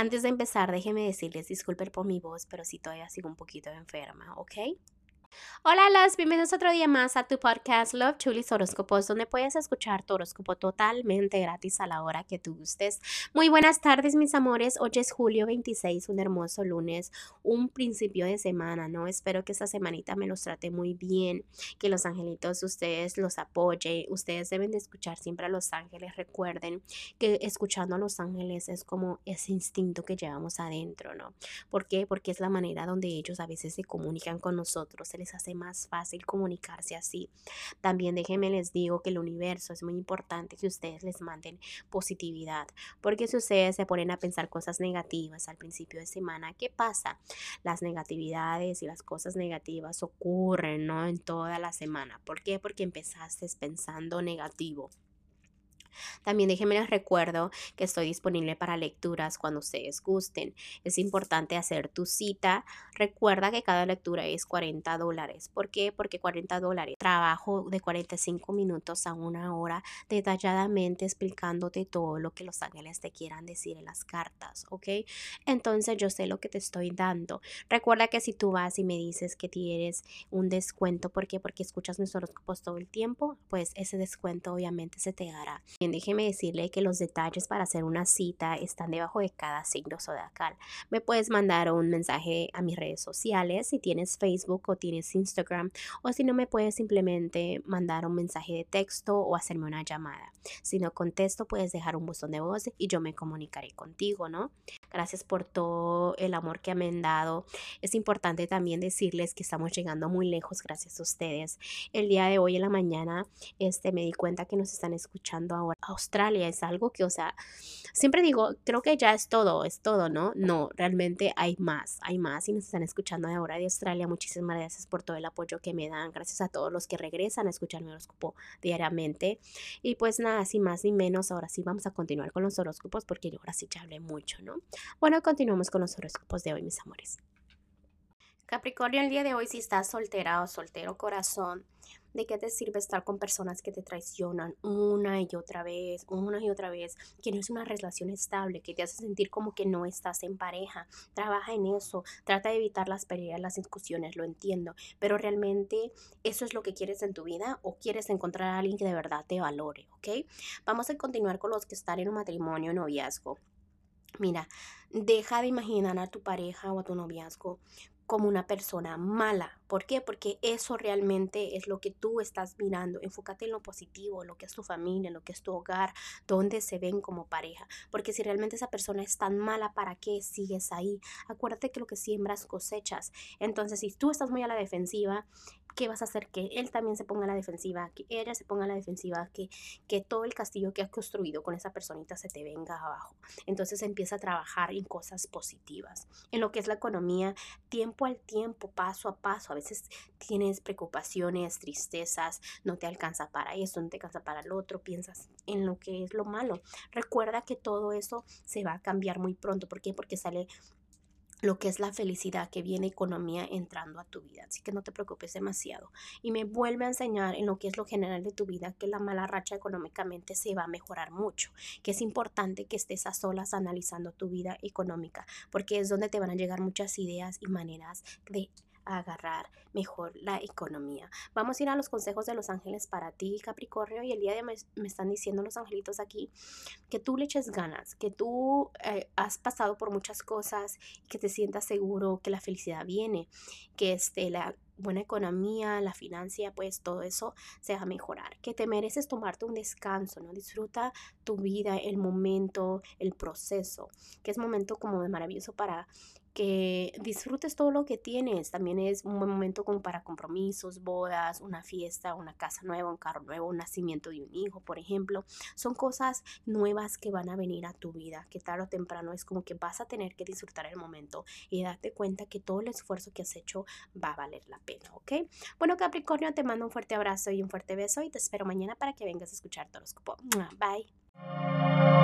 Antes de empezar, déjenme decirles disculpen por mi voz, pero sí todavía sigo un poquito enferma, ¿ok? Hola, las bienvenidos otro día más a tu podcast Love Chulis Horóscopos, donde puedes escuchar tu horóscopo totalmente gratis a la hora que tú gustes. Muy buenas tardes, mis amores. Hoy es julio 26, un hermoso lunes, un principio de semana, ¿no? Espero que esta semanita me los trate muy bien, que los angelitos ustedes los apoyen. Ustedes deben de escuchar siempre a los ángeles. Recuerden que escuchando a los ángeles es como ese instinto que llevamos adentro, ¿no? ¿Por qué? Porque es la manera donde ellos a veces se comunican con nosotros, les hace más fácil comunicarse así. También déjenme les digo que el universo es muy importante que ustedes les manden positividad, porque si ustedes se ponen a pensar cosas negativas al principio de semana, ¿qué pasa? Las negatividades y las cosas negativas ocurren, ¿no? En toda la semana. ¿Por qué? Porque empezaste pensando negativo. También déjenme les recuerdo que estoy disponible para lecturas cuando ustedes gusten. Es importante hacer tu cita. Recuerda que cada lectura es 40 dólares. ¿Por qué? Porque 40 dólares. Trabajo de 45 minutos a una hora detalladamente explicándote todo lo que los ángeles te quieran decir en las cartas, ¿ok? Entonces yo sé lo que te estoy dando. Recuerda que si tú vas y me dices que tienes un descuento, ¿por qué? Porque escuchas mis horóscopos todo el tiempo, pues ese descuento obviamente se te dará déjeme decirle que los detalles para hacer una cita están debajo de cada signo zodiacal. Me puedes mandar un mensaje a mis redes sociales si tienes Facebook o tienes Instagram o si no me puedes simplemente mandar un mensaje de texto o hacerme una llamada. Si no contesto, puedes dejar un buzón de voz y yo me comunicaré contigo, ¿no? Gracias por todo el amor que me han dado. Es importante también decirles que estamos llegando muy lejos gracias a ustedes. El día de hoy en la mañana este me di cuenta que nos están escuchando ahora Australia es algo que, o sea, siempre digo, creo que ya es todo, es todo, ¿no? No, realmente hay más, hay más y nos están escuchando de ahora de Australia. Muchísimas gracias por todo el apoyo que me dan, gracias a todos los que regresan a escuchar mi horóscopo diariamente. Y pues nada, sin más ni menos, ahora sí vamos a continuar con los horóscopos porque yo ahora sí ya hablé mucho, ¿no? Bueno, continuamos con los horóscopos de hoy, mis amores. Capricornio, el día de hoy, si estás soltera o soltero corazón, ¿de qué te sirve estar con personas que te traicionan una y otra vez, una y otra vez, que no es una relación estable, que te hace sentir como que no estás en pareja? Trabaja en eso, trata de evitar las peleas, las discusiones, lo entiendo, pero realmente eso es lo que quieres en tu vida o quieres encontrar a alguien que de verdad te valore, ¿ok? Vamos a continuar con los que están en un matrimonio, noviazgo. Mira, deja de imaginar a tu pareja o a tu noviazgo como una persona mala. ¿Por qué? Porque eso realmente es lo que tú estás mirando. Enfócate en lo positivo, lo que es tu familia, lo que es tu hogar, donde se ven como pareja. Porque si realmente esa persona es tan mala, ¿para qué sigues ahí? Acuérdate que lo que siembras cosechas. Entonces, si tú estás muy a la defensiva, ¿qué vas a hacer? Que él también se ponga a la defensiva, que ella se ponga a la defensiva, que, que todo el castillo que has construido con esa personita se te venga abajo. Entonces empieza a trabajar en cosas positivas. En lo que es la economía, tiempo al tiempo, paso a paso. A veces tienes preocupaciones, tristezas, no te alcanza para eso, no te alcanza para el otro, piensas en lo que es lo malo. Recuerda que todo eso se va a cambiar muy pronto. ¿Por qué? Porque sale lo que es la felicidad, que viene economía entrando a tu vida. Así que no te preocupes demasiado. Y me vuelve a enseñar en lo que es lo general de tu vida que la mala racha económicamente se va a mejorar mucho, que es importante que estés a solas analizando tu vida económica, porque es donde te van a llegar muchas ideas y maneras de agarrar mejor la economía. Vamos a ir a los consejos de los ángeles para ti, Capricornio, y el día de hoy me, están diciendo los angelitos aquí que tú le eches ganas, que tú eh, has pasado por muchas cosas, que te sientas seguro que la felicidad viene, que este, la buena economía, la financia, pues todo eso se va a mejorar, que te mereces tomarte un descanso, ¿no? Disfruta tu vida, el momento, el proceso, que es momento como de maravilloso para que disfrutes todo lo que tienes. También es un buen momento como para compromisos, bodas, una fiesta, una casa nueva, un carro nuevo, un nacimiento de un hijo, por ejemplo. Son cosas nuevas que van a venir a tu vida, que tarde o temprano es como que vas a tener que disfrutar el momento y darte cuenta que todo el esfuerzo que has hecho va a valer la pena, ¿ok? Bueno, Capricornio, te mando un fuerte abrazo y un fuerte beso y te espero mañana para que vengas a escuchar tu horóscopo. Bye.